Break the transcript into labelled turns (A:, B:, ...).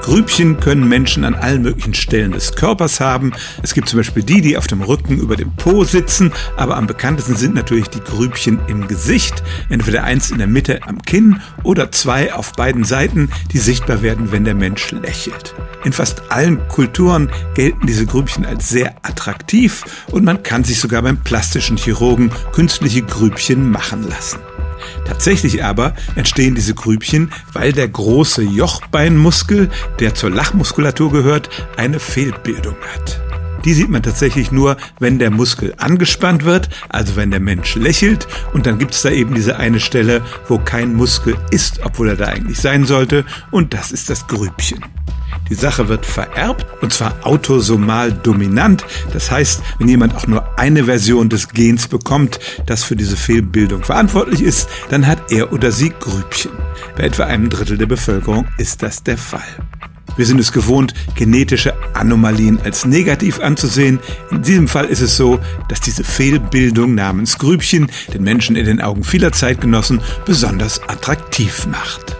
A: Grübchen können Menschen an allen möglichen Stellen des Körpers haben. Es gibt zum Beispiel die, die auf dem Rücken über dem Po sitzen, aber am bekanntesten sind natürlich die Grübchen im Gesicht. Entweder eins in der Mitte am Kinn oder zwei auf beiden Seiten, die sichtbar werden, wenn der Mensch lächelt. In fast allen Kulturen gelten diese Grübchen als sehr attraktiv und man kann sich sogar beim plastischen Chirurgen künstliche Grübchen machen lassen. Tatsächlich aber entstehen diese Grübchen, weil der große Jochbeinmuskel, der zur Lachmuskulatur gehört, eine Fehlbildung hat. Die sieht man tatsächlich nur, wenn der Muskel angespannt wird, also wenn der Mensch lächelt. Und dann gibt es da eben diese eine Stelle, wo kein Muskel ist, obwohl er da eigentlich sein sollte. Und das ist das Grübchen. Die Sache wird vererbt und zwar autosomal dominant. Das heißt, wenn jemand auch nur eine Version des Gens bekommt, das für diese Fehlbildung verantwortlich ist, dann hat er oder sie Grübchen. Bei etwa einem Drittel der Bevölkerung ist das der Fall. Wir sind es gewohnt, genetische Anomalien als negativ anzusehen. In diesem Fall ist es so, dass diese Fehlbildung namens Grübchen den Menschen in den Augen vieler Zeitgenossen besonders attraktiv macht.